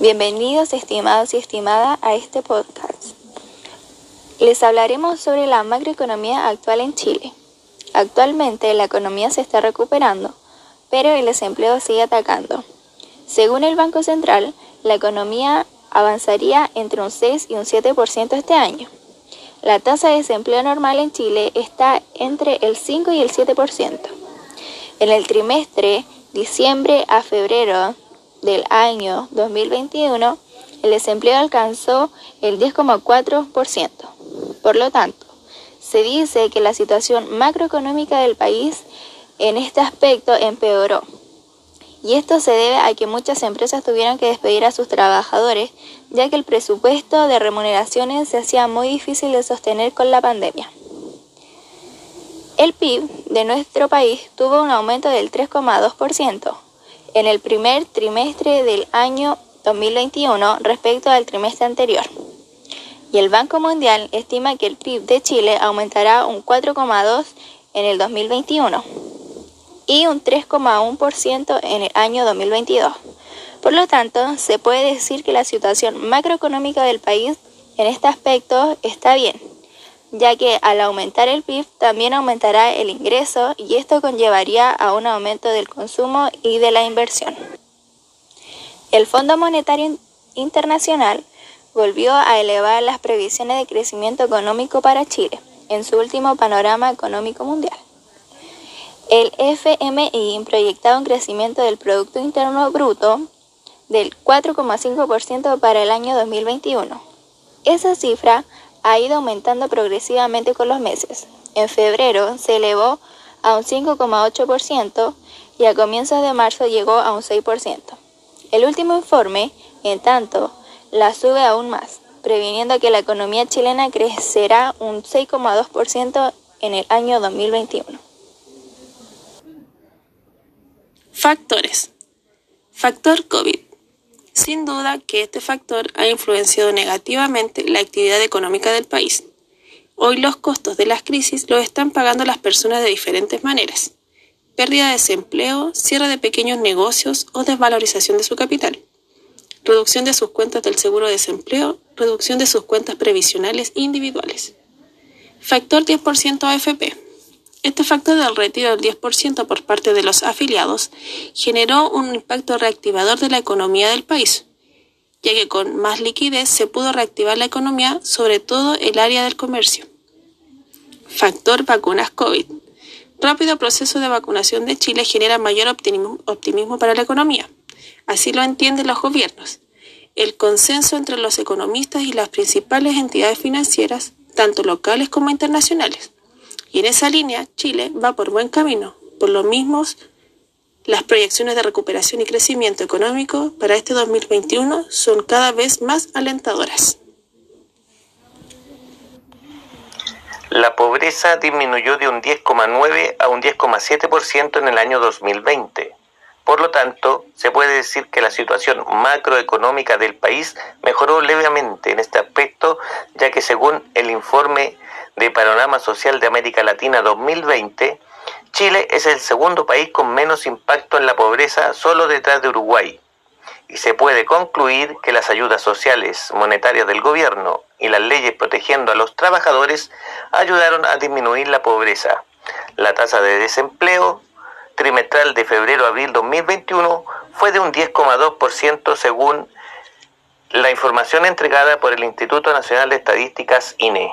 Bienvenidos estimados y estimadas a este podcast. Les hablaremos sobre la macroeconomía actual en Chile. Actualmente la economía se está recuperando, pero el desempleo sigue atacando. Según el Banco Central, la economía avanzaría entre un 6 y un 7% este año. La tasa de desempleo normal en Chile está entre el 5 y el 7%. En el trimestre diciembre a febrero del año 2021, el desempleo alcanzó el 10,4%. Por lo tanto, se dice que la situación macroeconómica del país en este aspecto empeoró. Y esto se debe a que muchas empresas tuvieron que despedir a sus trabajadores, ya que el presupuesto de remuneraciones se hacía muy difícil de sostener con la pandemia. El PIB de nuestro país tuvo un aumento del 3,2% en el primer trimestre del año 2021 respecto al trimestre anterior. Y el Banco Mundial estima que el PIB de Chile aumentará un 4,2% en el 2021 y un 3,1% en el año 2022. Por lo tanto, se puede decir que la situación macroeconómica del país en este aspecto está bien, ya que al aumentar el PIB también aumentará el ingreso y esto conllevaría a un aumento del consumo y de la inversión. El Fondo Monetario Internacional volvió a elevar las previsiones de crecimiento económico para Chile en su último panorama económico mundial. El FMI proyectaba un crecimiento del Producto Interno Bruto del 4,5% para el año 2021. Esa cifra ha ido aumentando progresivamente con los meses. En febrero se elevó a un 5,8% y a comienzos de marzo llegó a un 6%. El último informe, en tanto, la sube aún más, previniendo que la economía chilena crecerá un 6,2% en el año 2021. Factores. Factor COVID. Sin duda que este factor ha influenciado negativamente la actividad económica del país. Hoy los costos de las crisis los están pagando las personas de diferentes maneras. Pérdida de desempleo, cierre de pequeños negocios o desvalorización de su capital. Reducción de sus cuentas del seguro de desempleo, reducción de sus cuentas previsionales individuales. Factor 10% AFP. Este factor del retiro del 10% por parte de los afiliados generó un impacto reactivador de la economía del país, ya que con más liquidez se pudo reactivar la economía, sobre todo el área del comercio. Factor vacunas COVID. Rápido proceso de vacunación de Chile genera mayor optimismo, para la economía. Así lo entienden los gobiernos. El consenso entre los economistas y las principales entidades financieras, tanto locales como internacionales y en esa línea, Chile va por buen camino. Por lo mismo, las proyecciones de recuperación y crecimiento económico para este 2021 son cada vez más alentadoras. La pobreza disminuyó de un 10,9 a un 10,7% en el año 2020. Por lo tanto, se puede decir que la situación macroeconómica del país mejoró levemente en este aspecto, ya que según el informe de Panorama Social de América Latina 2020, Chile es el segundo país con menos impacto en la pobreza solo detrás de Uruguay. Y se puede concluir que las ayudas sociales monetarias del gobierno y las leyes protegiendo a los trabajadores ayudaron a disminuir la pobreza. La tasa de desempleo trimestral de febrero a abril 2021 fue de un 10,2% según la información entregada por el Instituto Nacional de Estadísticas INE.